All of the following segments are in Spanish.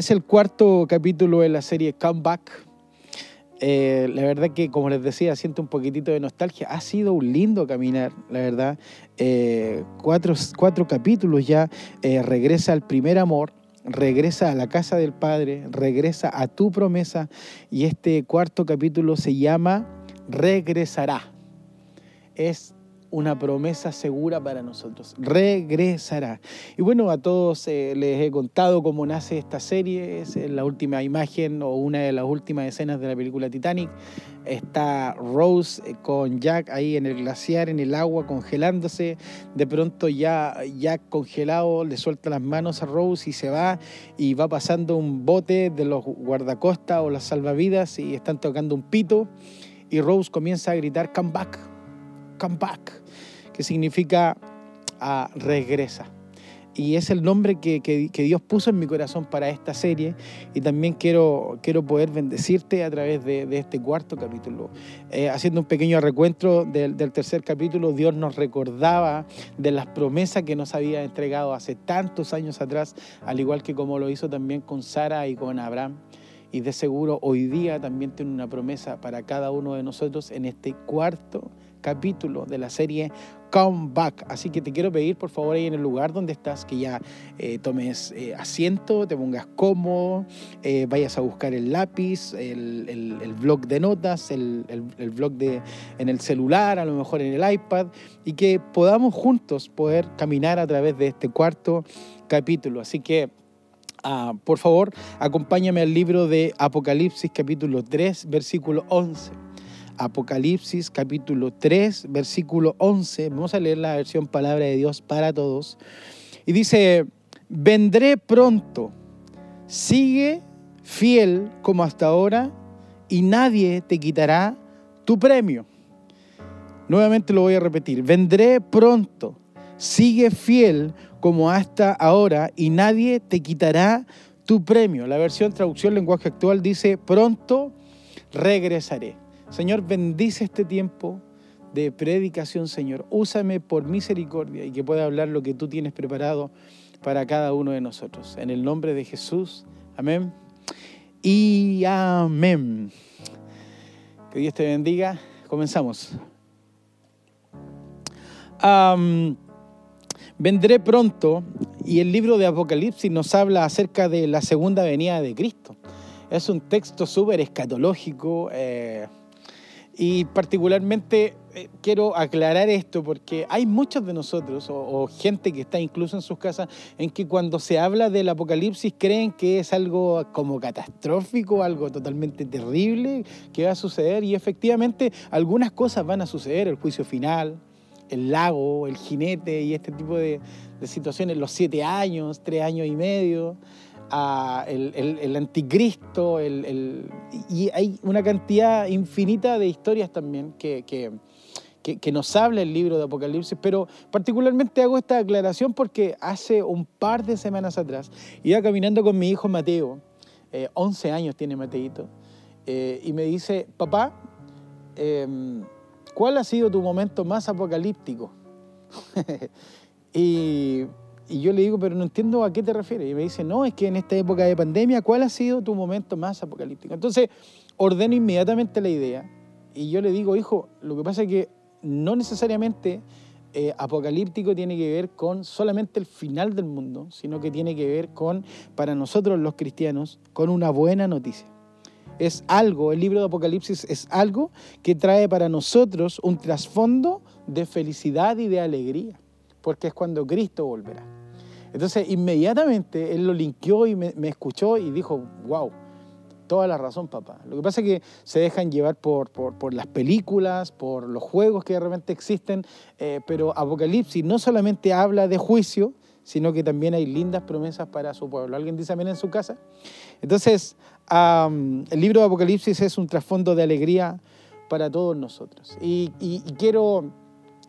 es el cuarto capítulo de la serie Comeback. Eh, la verdad que, como les decía, siento un poquitito de nostalgia. Ha sido un lindo caminar, la verdad. Eh, cuatro, cuatro, capítulos ya. Eh, regresa al primer amor, regresa a la casa del Padre, regresa a tu promesa. Y este cuarto capítulo se llama Regresará. Es una promesa segura para nosotros. Regresará. Y bueno, a todos eh, les he contado cómo nace esta serie. Es la última imagen o una de las últimas escenas de la película Titanic. Está Rose eh, con Jack ahí en el glaciar, en el agua, congelándose. De pronto ya Jack congelado le suelta las manos a Rose y se va y va pasando un bote de los guardacostas o las salvavidas y están tocando un pito. Y Rose comienza a gritar, come back, come back que significa ah, regresa. Y es el nombre que, que, Dios puso en mi corazón para esta serie. Y también quiero, quiero poder bendecirte a través de, de este cuarto capítulo. Eh, haciendo un pequeño recuento del, del, tercer capítulo, Dios nos recordaba de las promesas que nos había entregado hace tantos años atrás, al igual que como lo hizo también con Sara y con Abraham. Y de seguro hoy día también tiene una promesa para cada uno de nosotros en este cuarto capítulo de la serie Come Back. Así que te quiero pedir, por favor, ahí en el lugar donde estás, que ya eh, tomes eh, asiento, te pongas cómodo, eh, vayas a buscar el lápiz, el, el, blog de notas, el, el, blog de, en el celular, a lo mejor en el iPad, y que podamos juntos poder caminar a través de este cuarto capítulo. Así que ah, por favor, acompáñame al libro de Apocalipsis capítulo 3, versículo 11. Apocalipsis capítulo 3, versículo 11. Vamos a leer la versión Palabra de Dios para todos. Y dice, vendré pronto, sigue fiel como hasta ahora y nadie te quitará tu premio. Nuevamente lo voy a repetir, vendré pronto, sigue fiel como hasta ahora y nadie te quitará tu premio. La versión traducción lenguaje actual dice, pronto regresaré. Señor, bendice este tiempo de predicación, Señor. Úsame por misericordia y que pueda hablar lo que tú tienes preparado para cada uno de nosotros. En el nombre de Jesús. Amén. Y amén. Que Dios te bendiga. Comenzamos. vendré pronto y el libro de Apocalipsis nos habla acerca de la segunda venida de Cristo. Es un texto súper escatológico. Eh, y particularmente eh, quiero aclarar esto porque hay muchos de nosotros o, gente que está incluso en sus casas en que cuando se habla del apocalipsis creen que es algo como catastrófico, algo totalmente terrible que va a suceder. Y efectivamente algunas cosas van a suceder, el juicio final, el lago, el jinete y este tipo de situaciones, los siete años, tres años y medio el, anticristo, y hay una cantidad infinita de historias también que, que, nos habla el libro de Apocalipsis, pero particularmente hago esta aclaración porque hace un par de semanas atrás iba caminando con mi hijo Mateo, 11 eh, años tiene Mateito, eh, y me dice, papá, em, ¿cuál ha sido tu momento más apocalíptico? y y yo le digo, pero no entiendo a qué te refieres. Y me dice, no, es que en esta época de pandemia, ¿cuál ha sido tu momento más apocalíptico? Entonces, ordeno inmediatamente la idea. Y yo le digo, hijo, lo que pasa es que no necesariamente eh, apocalíptico tiene que ver con solamente el final del mundo, sino que tiene que ver con, para nosotros los cristianos, con una buena noticia. Es algo, el libro de Apocalipsis es algo que trae para nosotros un trasfondo de felicidad y de alegría, porque es cuando Cristo volverá. Entonces, inmediatamente él lo linkeó y me, escuchó y dijo, wow, toda la razón, papá. Lo que pasa es que se dejan llevar por, por, las películas, por los juegos que de repente existen, eh, pero Apocalipsis no solamente habla de juicio, sino que también hay lindas promesas para su pueblo. ¿Alguien dice amén en su casa? Entonces, el libro de Apocalipsis es un trasfondo de alegría para todos nosotros. y quiero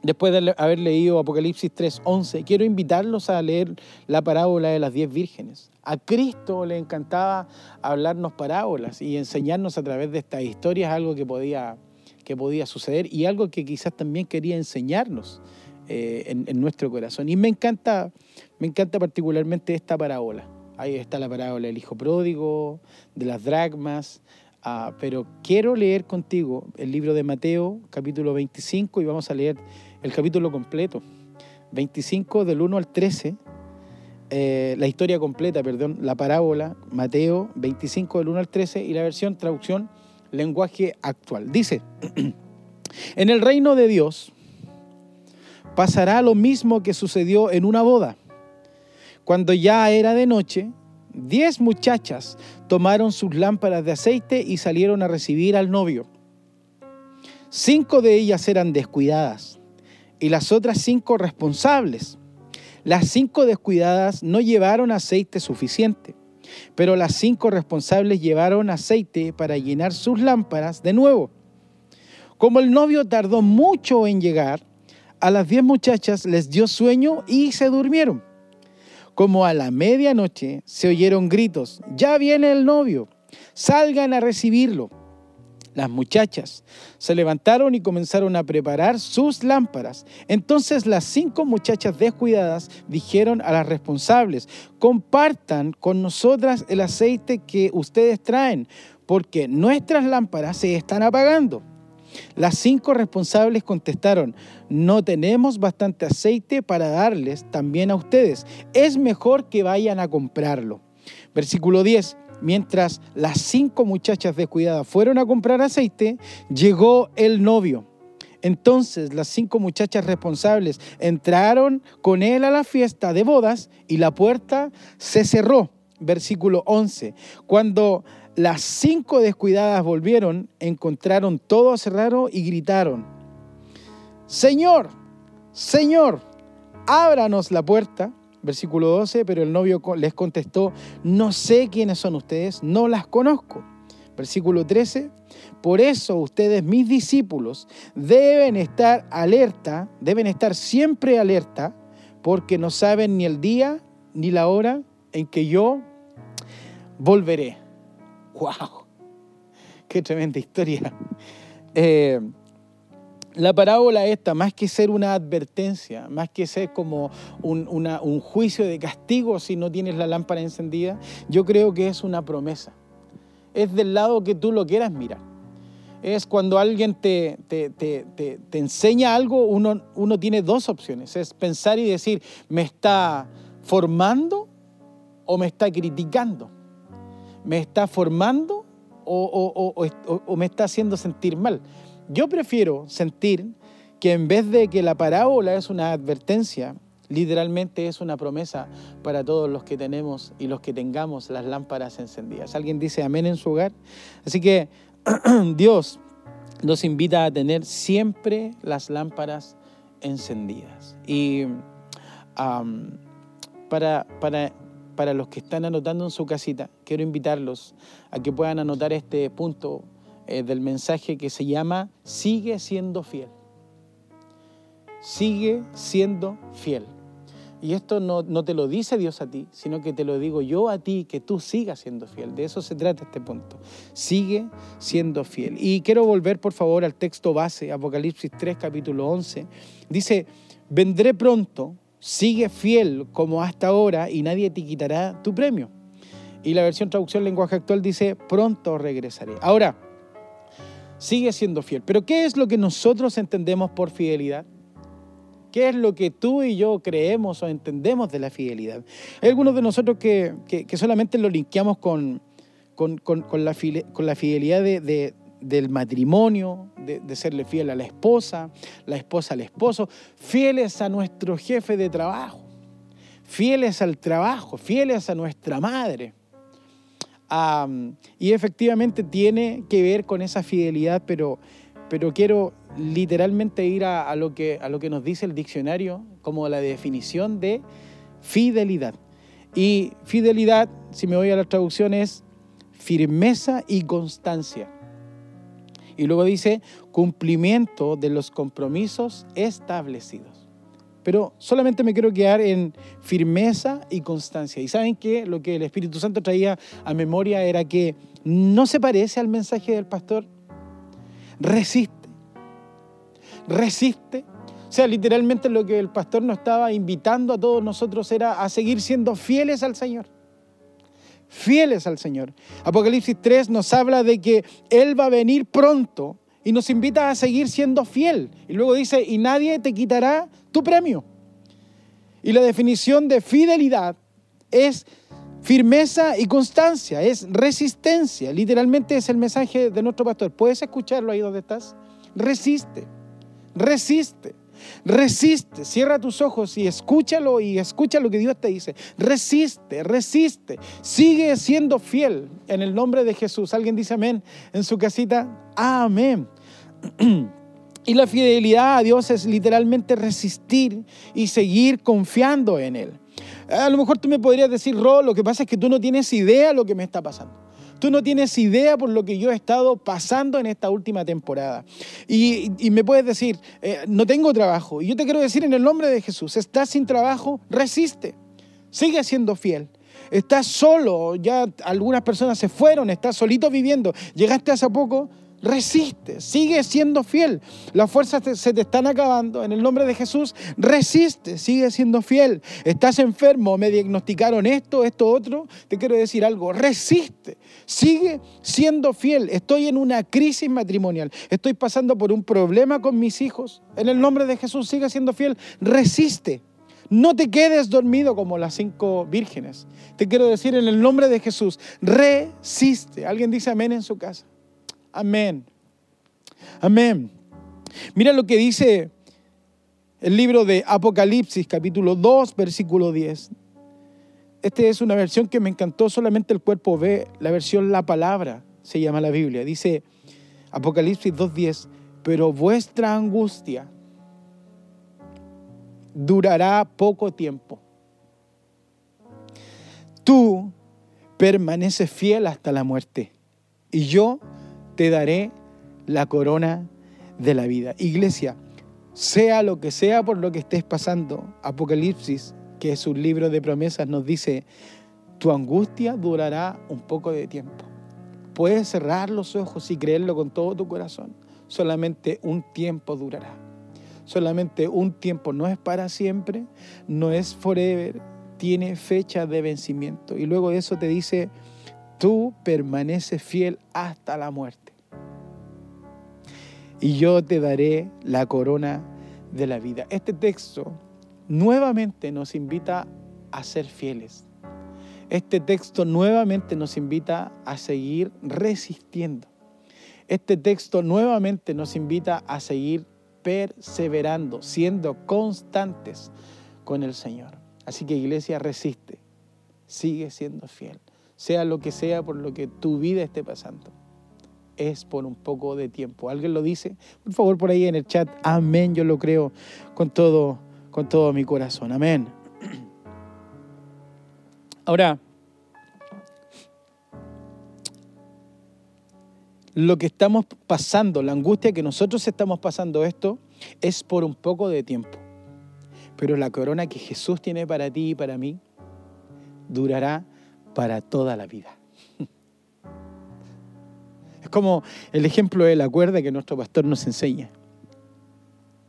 después de haber leído Apocalipsis 3:11, quiero invitarlos a leer la parábola de las diez vírgenes. A Cristo le encantaba hablarnos parábolas y enseñarnos a través de estas historias algo que podía, que podía suceder y algo que quizás también quería enseñarnos eh, en, nuestro corazón. Y me encanta, me encanta particularmente esta parábola. Ahí está la parábola del hijo pródigo, de las dragmas. Ah, pero quiero leer contigo el libro de Mateo, capítulo 25, y vamos a leer el capítulo completo. 25 del 1 al 13, eh, la historia completa, perdón, la parábola, Mateo 25 del 1 al 13 y la versión traducción lenguaje actual. Dice, en el reino de Dios pasará lo mismo que sucedió en una boda. Cuando ya era de noche, diez muchachas tomaron sus lámparas de aceite y salieron a recibir al novio. Cinco de ellas eran descuidadas y las otras cinco responsables. Las cinco descuidadas no llevaron aceite suficiente, pero las cinco responsables llevaron aceite para llenar sus lámparas de nuevo. Como el novio tardó mucho en llegar, a las diez muchachas les dio sueño y se durmieron. Como a la medianoche se oyeron gritos, ya viene el novio, salgan a recibirlo. Las muchachas se levantaron y comenzaron a preparar sus lámparas. Entonces las cinco muchachas descuidadas dijeron a las responsables, compartan con nosotras el aceite que ustedes traen, porque nuestras lámparas se están apagando. Las cinco responsables contestaron, no tenemos bastante aceite para darles también a ustedes. Es mejor que vayan a comprarlo. Versículo 10. Mientras las cinco muchachas descuidadas fueron a comprar aceite, llegó el novio. Entonces las cinco muchachas responsables entraron con él a la fiesta de bodas y la puerta se cerró. Versículo 11. Cuando las cinco descuidadas volvieron, encontraron todo cerrado y gritaron, Señor, Señor, ábranos la puerta. Versículo 12, pero el novio les contestó, no sé quiénes son ustedes, no las conozco. Versículo 13, por eso ustedes, mis discípulos, deben estar alerta, deben estar siempre alerta, porque no saben ni el día ni la hora en que yo volveré. ¡Wow! ¡Qué tremenda historia! Eh, la parábola esta, más que ser una advertencia, más que ser como un, juicio de castigo si no tienes la lámpara encendida, yo creo que es una promesa. Es del lado que tú lo quieras mirar. Es cuando alguien te, enseña algo, uno, tiene dos opciones. Es pensar y decir, ¿me está formando o me está criticando? ¿Me está formando o, me está haciendo sentir mal? Yo prefiero sentir que en vez de que la parábola es una advertencia, literalmente es una promesa para todos los que tenemos y los que tengamos las lámparas encendidas. ¿Alguien dice amén en su hogar? Así que Dios nos invita a tener siempre las lámparas encendidas. Y para, para para los que están anotando en su casita, quiero invitarlos a que puedan anotar este punto eh, del mensaje que se llama Sigue siendo fiel. Sigue siendo fiel. Y esto no, no, te lo dice Dios a ti, sino que te lo digo yo a ti, que tú sigas siendo fiel. De eso se trata este punto. Sigue siendo fiel. Y quiero volver, por favor, al texto base, Apocalipsis 3, capítulo 11. Dice, vendré pronto sigue fiel como hasta ahora y nadie te quitará tu premio. Y la versión traducción lenguaje actual dice, pronto regresaré. Ahora, sigue siendo fiel. Pero ¿qué es lo que nosotros entendemos por fidelidad? ¿Qué es lo que tú y yo creemos o entendemos de la fidelidad? Hay algunos de nosotros que, solamente lo linkeamos con, con, la, con la, fidelidad de, del matrimonio, de, serle fiel a la esposa, la esposa al esposo, fieles a nuestro jefe de trabajo, fieles al trabajo, fieles a nuestra madre. Y efectivamente tiene que ver con esa fidelidad, pero, pero quiero literalmente ir a, lo que, a lo que nos dice el diccionario como la definición de fidelidad. Y fidelidad, si me voy a la traducción, es firmeza y constancia. Y luego dice cumplimiento de los compromisos establecidos. Pero solamente me quiero quedar en firmeza y constancia. ¿Y saben qué? Lo que el Espíritu Santo traía a memoria era que no se parece al mensaje del pastor. Resiste. Resiste. O sea, literalmente lo que el pastor nos estaba invitando a todos nosotros era a seguir siendo fieles al Señor. fieles al Señor. Apocalipsis 3 nos habla de que Él va a venir pronto y nos invita a seguir siendo fiel. Y luego dice, y nadie te quitará tu premio. Y la definición de fidelidad es firmeza y constancia, es resistencia. Literalmente es el mensaje de nuestro pastor. ¿Puedes escucharlo ahí donde estás? Resiste, resiste. Resiste, cierra tus ojos y escúchalo y escucha lo que Dios te dice. Resiste, resiste. Sigue siendo fiel en el nombre de Jesús. ¿Alguien dice amén en su casita? Amén. Y la fidelidad a Dios es literalmente resistir y seguir confiando en Él. A lo mejor tú me podrías decir, Ro, lo que pasa es que tú no tienes idea de lo que me está pasando. Tú no tienes idea por lo que yo he estado pasando en esta última temporada. Y, me puedes decir, eh, no tengo trabajo. Y yo te quiero decir en el nombre de Jesús, estás sin trabajo, resiste. Sigue siendo fiel. Estás solo, ya algunas personas se fueron, estás solito viviendo. Llegaste hace poco, resiste, sigue siendo fiel. Las fuerzas se te están acabando. En el nombre de Jesús, resiste, sigue siendo fiel. Estás enfermo, me diagnosticaron esto, esto, otro. Te quiero decir algo, resiste, sigue siendo fiel. Estoy en una crisis matrimonial, estoy pasando por un problema con mis hijos. En el nombre de Jesús, sigue siendo fiel, resiste. No te quedes dormido como las cinco vírgenes. Te quiero decir en el nombre de Jesús, resiste. ¿Alguien dice amén en su casa? Amén. Amén. Mira lo que dice el libro de Apocalipsis, capítulo 2, versículo 10. Esta es una versión que me encantó, solamente el cuerpo ve, la versión La Palabra se llama la Biblia. Dice Apocalipsis 2.10, pero vuestra angustia durará poco tiempo. Tú permaneces fiel hasta la muerte y yo te daré la corona de la vida. Iglesia, sea lo que sea por lo que estés pasando, Apocalipsis, que es un libro de promesas, nos dice, tu angustia durará un poco de tiempo. Puedes cerrar los ojos y creerlo con todo tu corazón. Solamente un tiempo durará. Solamente un tiempo. No es para siempre, no es forever. Tiene fecha de vencimiento. Y luego de eso te dice, tú permaneces fiel hasta la muerte. Y yo te daré la corona de la vida. Este texto nuevamente nos invita a ser fieles. Este texto nuevamente nos invita a seguir resistiendo. Este texto nuevamente nos invita a seguir perseverando, siendo constantes con el Señor. Así que iglesia, resiste, sigue siendo fiel sea lo que sea por lo que tu vida esté pasando. Es por un poco de tiempo. ¿Alguien lo dice? Por favor, por ahí en el chat. Amén, yo lo creo con todo, con todo mi corazón. Amén. Ahora, lo que estamos pasando, la angustia que nosotros estamos pasando esto, es por un poco de tiempo. Pero la corona que Jesús tiene para ti y para mí durará para toda la vida. Es como el ejemplo de la cuerda que nuestro pastor nos enseña.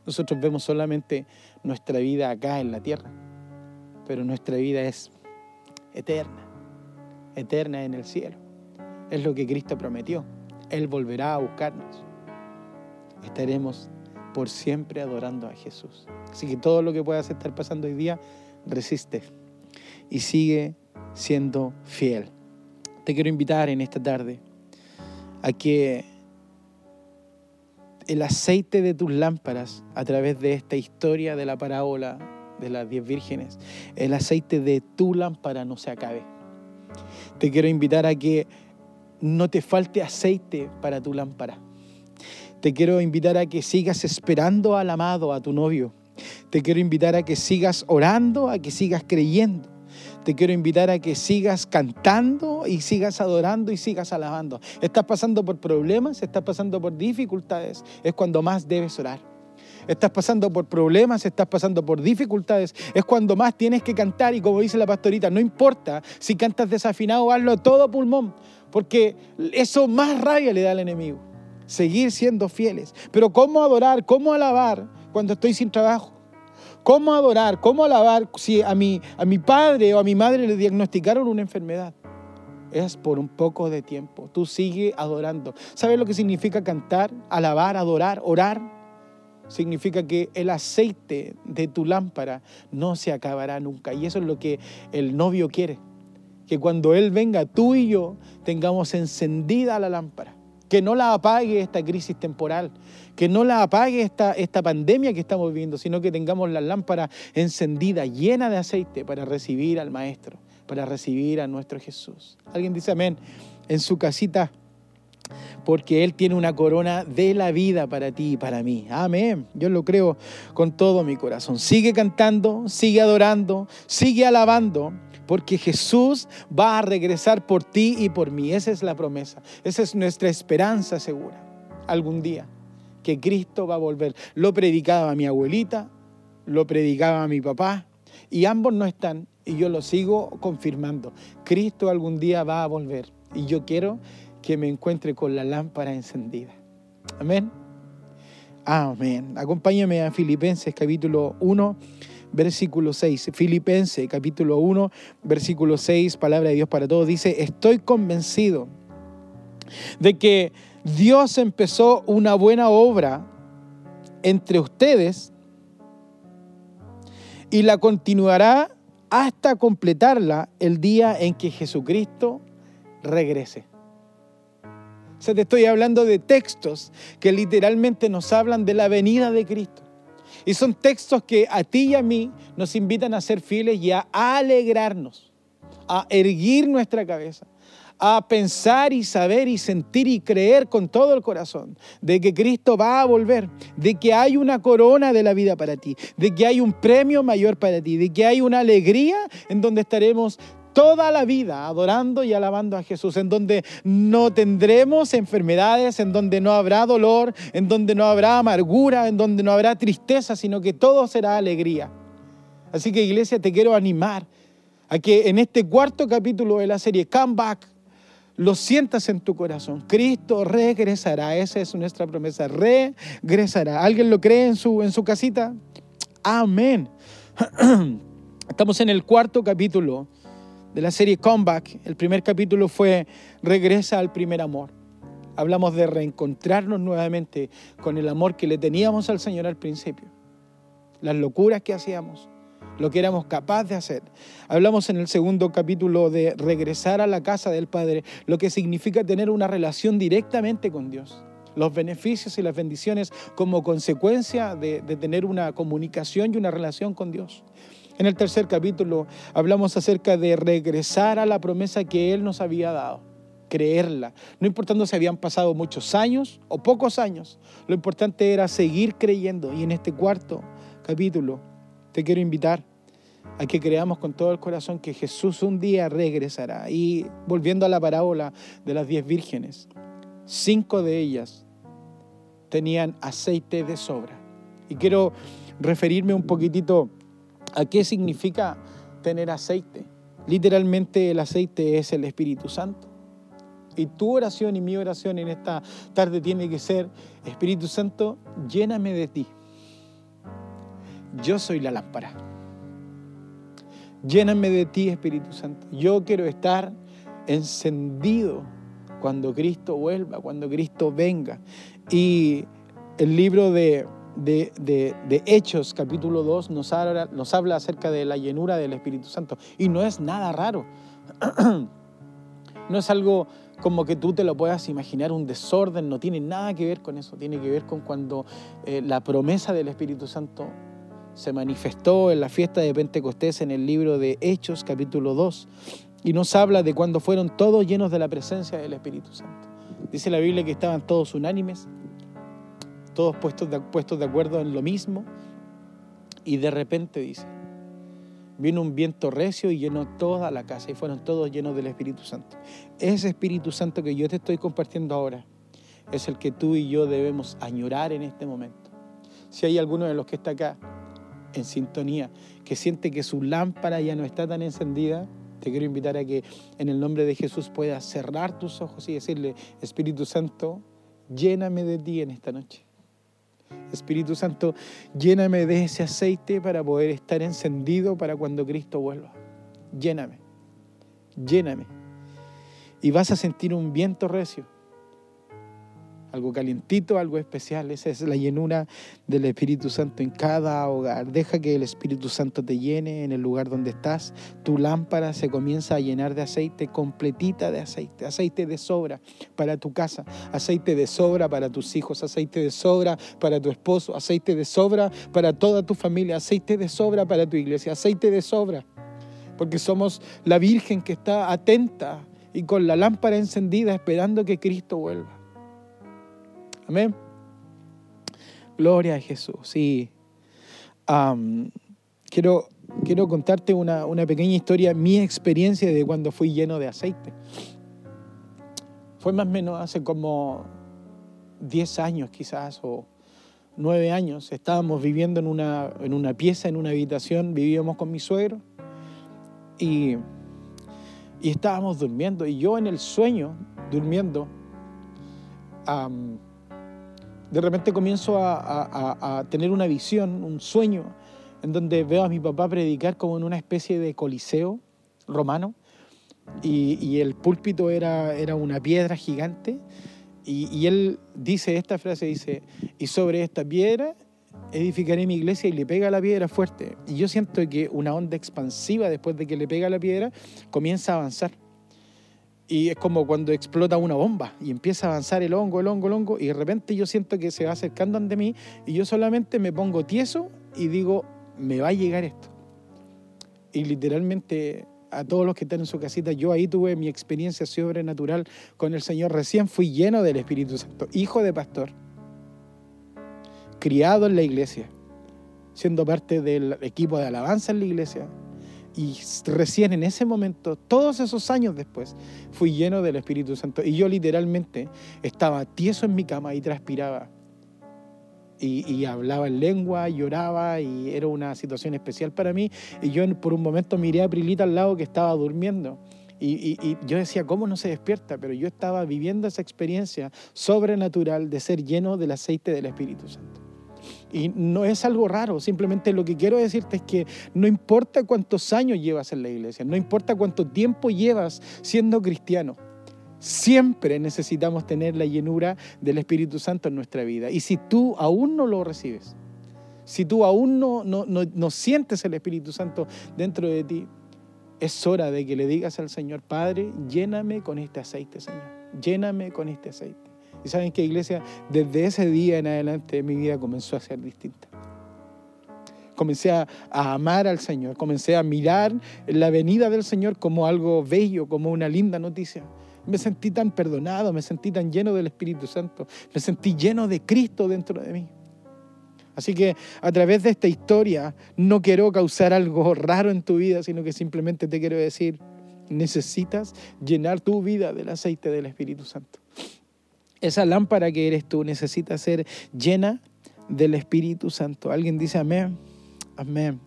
Nosotros vemos solamente nuestra vida acá en la tierra, pero nuestra vida es eterna, eterna en el cielo. Es lo que Cristo prometió. Él volverá a buscarnos. Estaremos por siempre adorando a Jesús. Así que todo lo que puedas estar pasando hoy día, resiste y sigue siendo fiel. Te quiero invitar en esta tarde a que el aceite de tus lámparas, a través de esta historia de la parábola de las diez vírgenes, el aceite de tu lámpara no se acabe. Te quiero invitar a que no te falte aceite para tu lámpara. Te quiero invitar a que sigas esperando al amado, a tu novio. Te quiero invitar a que sigas orando, a que sigas creyendo te quiero invitar a que sigas cantando y sigas adorando y sigas alabando. Estás pasando por problemas, estás pasando por dificultades, es cuando más debes orar. Estás pasando por problemas, estás pasando por dificultades, es cuando más tienes que cantar y como dice la pastorita, no importa si cantas desafinado, hazlo todo pulmón, porque eso más rabia le da al enemigo. Seguir siendo fieles. Pero ¿cómo adorar? ¿Cómo alabar cuando estoy sin trabajo? ¿Cómo adorar? ¿Cómo alabar si a mi, a mi padre o a mi madre le diagnosticaron una enfermedad? es por un poco de tiempo. Tú sigue adorando. ¿Sabes lo que significa cantar, alabar, adorar, orar? Significa que el aceite de tu lámpara no se acabará nunca. Y eso es lo que el novio quiere. Que cuando Él venga, tú y yo tengamos encendida la lámpara. Que no la apague esta crisis temporal. Que no la apague esta, esta pandemia que estamos viviendo, sino que tengamos la lámpara encendida, llena de aceite para recibir al Maestro para recibir a nuestro Jesús. Alguien dice amén en su casita, porque Él tiene una corona de la vida para ti y para mí. Amén. Yo lo creo con todo mi corazón. Sigue cantando, sigue adorando, sigue alabando, porque Jesús va a regresar por ti y por mí. Esa es la promesa. Esa es nuestra esperanza segura. Algún día que Cristo va a volver. Lo predicaba mi abuelita, lo predicaba mi papá, y ambos no están, y yo lo sigo confirmando. Cristo algún día va a volver y yo quiero que me encuentre con la lámpara encendida. Amén. Amén. Acompáñame a Filipenses capítulo 1, versículo 6. Filipenses capítulo 1, versículo 6, palabra de Dios para todos. Dice, estoy convencido de que Dios empezó una buena obra entre ustedes y la continuará hasta completarla el día en que Jesucristo regrese. O sea, te estoy hablando de textos que literalmente nos hablan de la venida de Cristo. Y son textos que a ti y a mí nos invitan a ser fieles y a alegrarnos, a erguir nuestra cabeza, a pensar y saber y sentir y creer con todo el corazón de que Cristo va a volver, de que hay una corona de la vida para ti, de que hay un premio mayor para ti, de que hay una alegría en donde estaremos toda la vida adorando y alabando a Jesús, en donde no tendremos enfermedades, en donde no habrá dolor, en donde no habrá amargura, en donde no habrá tristeza, sino que todo será alegría. Así que iglesia, te quiero animar a que en este cuarto capítulo de la serie Come Back, lo sientas en tu corazón. Cristo regresará, esa es nuestra promesa, regresará. ¿Alguien lo cree en su, en su casita? Amén. Estamos en el cuarto capítulo de la serie Comeback. El primer capítulo fue Regresa al primer amor. Hablamos de reencontrarnos nuevamente con el amor que le teníamos al Señor al principio. Las locuras que hacíamos, lo que éramos capaces de hacer. Hablamos en el segundo capítulo de regresar a la casa del Padre, lo que significa tener una relación directamente con Dios. Los beneficios y las bendiciones como consecuencia de, de tener una comunicación y una relación con Dios. En el tercer capítulo hablamos acerca de regresar a la promesa que Él nos había dado, creerla. No importando si habían pasado muchos años o pocos años, lo importante era seguir creyendo. Y en este cuarto capítulo te quiero invitar a que creamos con todo el corazón que Jesús un día regresará. Y volviendo a la parábola de las diez vírgenes, cinco de ellas tenían aceite de sobra. Y quiero referirme un poquitito a qué significa tener aceite. Literalmente el aceite es el Espíritu Santo. Y tu oración y mi oración en esta tarde tiene que ser, Espíritu Santo, lléname de ti yo soy la lámpara. Lléname de ti, Espíritu Santo. Yo quiero estar encendido cuando Cristo vuelva, cuando Cristo venga. Y el libro de, Hechos, capítulo 2, nos habla, nos habla acerca de la llenura del Espíritu Santo. Y no es nada raro. No es algo como que tú te lo puedas imaginar, un desorden, no tiene nada que ver con eso, tiene que ver con cuando eh, la promesa del Espíritu Santo se manifestó en la fiesta de Pentecostés en el libro de Hechos capítulo 2 y nos habla de cuando fueron todos llenos de la presencia del Espíritu Santo. Dice la Biblia que estaban todos unánimes, todos puestos de, acuerdo en lo mismo y de repente dice, vino un viento recio y llenó toda la casa y fueron todos llenos del Espíritu Santo. Ese Espíritu Santo que yo te estoy compartiendo ahora es el que tú y yo debemos añorar en este momento. Si hay alguno de los que está acá en sintonía, que siente que su lámpara ya no está tan encendida, te quiero invitar a que en el nombre de Jesús puedas cerrar tus ojos y decirle, Espíritu Santo, lléname de ti en esta noche. Espíritu Santo, lléname de ese aceite para poder estar encendido para cuando Cristo vuelva. Lléname, lléname. y vas a sentir un viento recio algo calientito, algo especial. Esa es la llenura del Espíritu Santo en cada hogar. Deja que el Espíritu Santo te llene en el lugar donde estás. Tu lámpara se comienza a llenar de aceite, completita de aceite, aceite de sobra para tu casa, aceite de sobra para tus hijos, aceite de sobra para tu esposo, aceite de sobra para toda tu familia, aceite de sobra para tu iglesia, aceite de sobra. Porque somos la Virgen que está atenta y con la lámpara encendida esperando que Cristo vuelva. Amén. Gloria a Jesús. Sí. quiero, quiero contarte una, una pequeña historia, mi experiencia de cuando fui lleno de aceite. Fue más o menos hace como 10 años quizás o 9 años. Estábamos viviendo en una, en una pieza, en una habitación, vivíamos con mi suegro y, y estábamos durmiendo. Y yo en el sueño, durmiendo, de repente comienzo a, tener una visión, un sueño, en donde veo a mi papá predicar como en una especie de coliseo romano, y, el púlpito era, una piedra gigante, y, y, él dice esta frase, dice, y sobre esta piedra edificaré mi iglesia y le pega la piedra fuerte. Y yo siento que una onda expansiva después de que le pega la piedra comienza a avanzar. Y es como cuando explota una bomba y empieza a avanzar el hongo, el hongo, el hongo, y de repente yo siento que se va acercando ante mí y yo solamente me pongo tieso y digo, me va a llegar esto. Y literalmente a todos los que están en su casita, yo ahí tuve mi experiencia sobrenatural con el Señor. Recién fui lleno del Espíritu Santo, hijo de pastor, criado en la iglesia, siendo parte del equipo de alabanza en la iglesia, y recién en ese momento, todos esos años después, fui lleno del Espíritu Santo. Y yo literalmente estaba tieso en mi cama y transpiraba. Y, hablaba en lengua, lloraba y era una situación especial para mí. Y yo por un momento miré a Prilita al lado que estaba durmiendo. y, yo decía, ¿cómo no se despierta? Pero yo estaba viviendo esa experiencia sobrenatural de ser lleno del aceite del Espíritu Santo. Y no es algo raro, simplemente lo que quiero decirte es que no importa cuántos años llevas en la iglesia, no importa cuánto tiempo llevas siendo cristiano, siempre necesitamos tener la llenura del Espíritu Santo en nuestra vida. Y si tú aún no lo recibes, si tú aún no, no, no, sientes el Espíritu Santo dentro de ti, es hora de que le digas al Señor, Padre, lléname con este aceite, Señor, lléname con este aceite. Y saben que iglesia, desde ese día en adelante mi vida comenzó a ser distinta. Comencé a, amar al Señor, comencé a mirar la venida del Señor como algo bello, como una linda noticia. Me sentí tan perdonado, me sentí tan lleno del Espíritu Santo, me sentí lleno de Cristo dentro de mí. Así que a través de esta historia no quiero causar algo raro en tu vida, sino que simplemente te quiero decir, necesitas llenar tu vida del aceite del Espíritu Santo. Esa lámpara que eres tú necesita ser llena del Espíritu Santo. Alguien dice amén. Amén.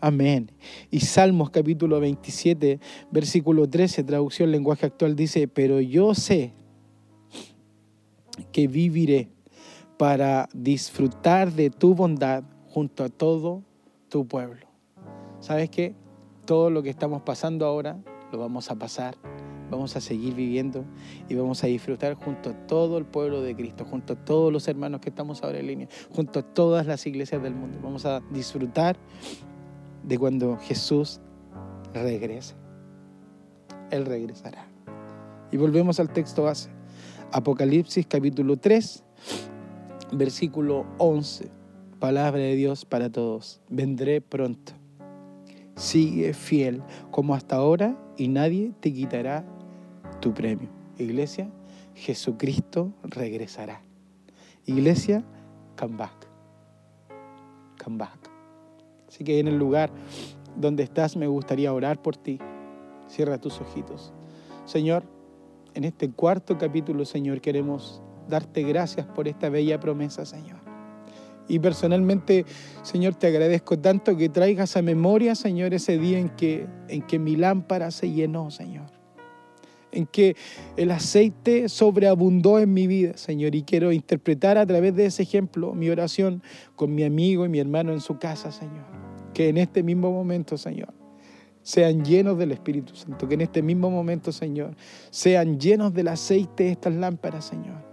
Amén. Y Salmos capítulo 27, versículo 13, traducción lenguaje actual, dice, pero yo sé que viviré para disfrutar de tu bondad junto a todo tu pueblo. ¿Sabes qué? Todo lo que estamos pasando ahora lo vamos a pasar vamos a seguir viviendo y vamos a disfrutar junto a todo el pueblo de Cristo, junto a todos los hermanos que estamos ahora en línea, junto a todas las iglesias del mundo. Vamos a disfrutar de cuando Jesús regrese. Él regresará. Y volvemos al texto base. Apocalipsis capítulo 3, versículo 11. Palabra de Dios para todos. Vendré pronto. Sigue fiel como hasta ahora y nadie te quitará tu premio. Iglesia, Jesucristo regresará. Iglesia, come back. Come back. Así que en el lugar donde estás me gustaría orar por ti. Cierra tus ojitos. Señor, en este cuarto capítulo, Señor, queremos darte gracias por esta bella promesa, Señor. Y personalmente, Señor, te agradezco tanto que traigas a memoria, Señor, ese día en que, en que mi lámpara se llenó, Señor en que el aceite sobreabundó en mi vida, Señor, y quiero interpretar a través de ese ejemplo mi oración con mi amigo y mi hermano en su casa, Señor. Que en este mismo momento, Señor, sean llenos del Espíritu Santo, que en este mismo momento, Señor, sean llenos del aceite de estas lámparas, Señor.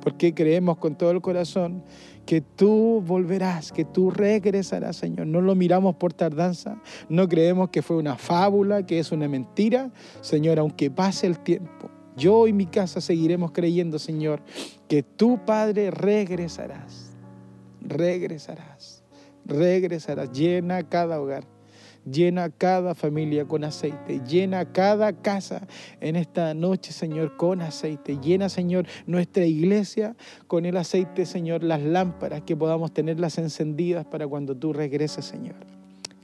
Porque creemos con todo el corazón que tú volverás, que tú regresarás, Señor. No lo miramos por tardanza, no creemos que fue una fábula, que es una mentira, Señor, aunque pase el tiempo. Yo y mi casa seguiremos creyendo, Señor, que tú, Padre, regresarás, regresarás, regresarás, llena cada hogar Llena cada familia con aceite. Llena cada casa en esta noche, Señor, con aceite. Llena, Señor, nuestra iglesia con el aceite, Señor, las lámparas, que podamos tenerlas encendidas para cuando tú regreses, Señor.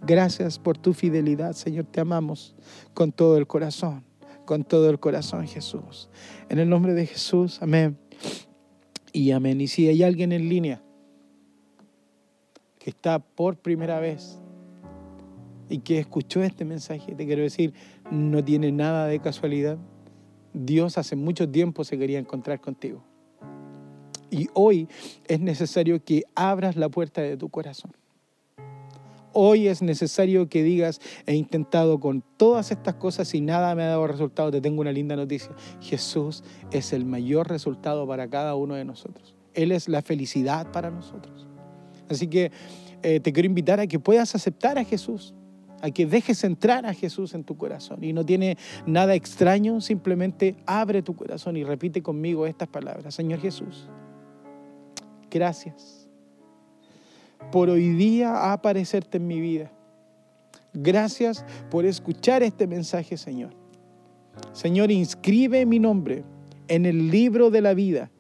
Gracias por tu fidelidad, Señor. Te amamos con todo el corazón, con todo el corazón, Jesús. En el nombre de Jesús, amén. Y amén. Y si hay alguien en línea que está por primera vez y que escuchó este mensaje, te quiero decir, no tiene nada de casualidad. Dios hace mucho tiempo se quería encontrar contigo. Y hoy es necesario que abras la puerta de tu corazón. Hoy es necesario que digas, he intentado con todas estas cosas y nada me ha dado resultado. Te tengo una linda noticia. Jesús es el mayor resultado para cada uno de nosotros. Él es la felicidad para nosotros. Así que eh, te quiero invitar a que puedas aceptar a Jesús a que dejes entrar a Jesús en tu corazón. Y no tiene nada extraño, simplemente abre tu corazón y repite conmigo estas palabras. Señor Jesús, gracias por hoy día aparecerte en mi vida. Gracias por escuchar este mensaje, Señor. Señor, inscribe mi nombre en el libro de la vida.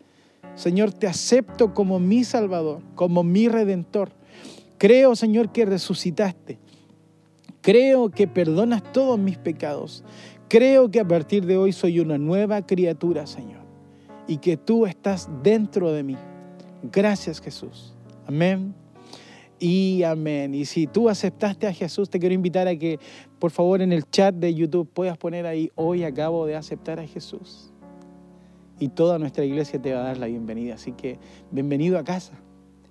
Señor, te acepto como mi Salvador, como mi Redentor. Creo, Señor, que resucitaste Creo que perdonas todos mis pecados. Creo que a partir de hoy soy una nueva criatura, Señor, y que tú estás dentro de mí. Gracias, Jesús. Amén. Y amén. Y si tú aceptaste a Jesús, te quiero invitar a que, por favor, en el chat de YouTube puedas poner ahí, hoy acabo de aceptar a Jesús. Y toda nuestra iglesia te va a dar la bienvenida. Así que, bienvenido a casa.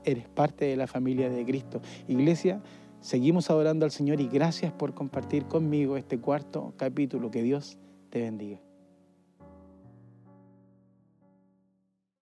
Eres parte de la familia de Cristo. Iglesia, Seguimos adorando al Señor y gracias por compartir conmigo este cuarto capítulo. Que Dios te bendiga.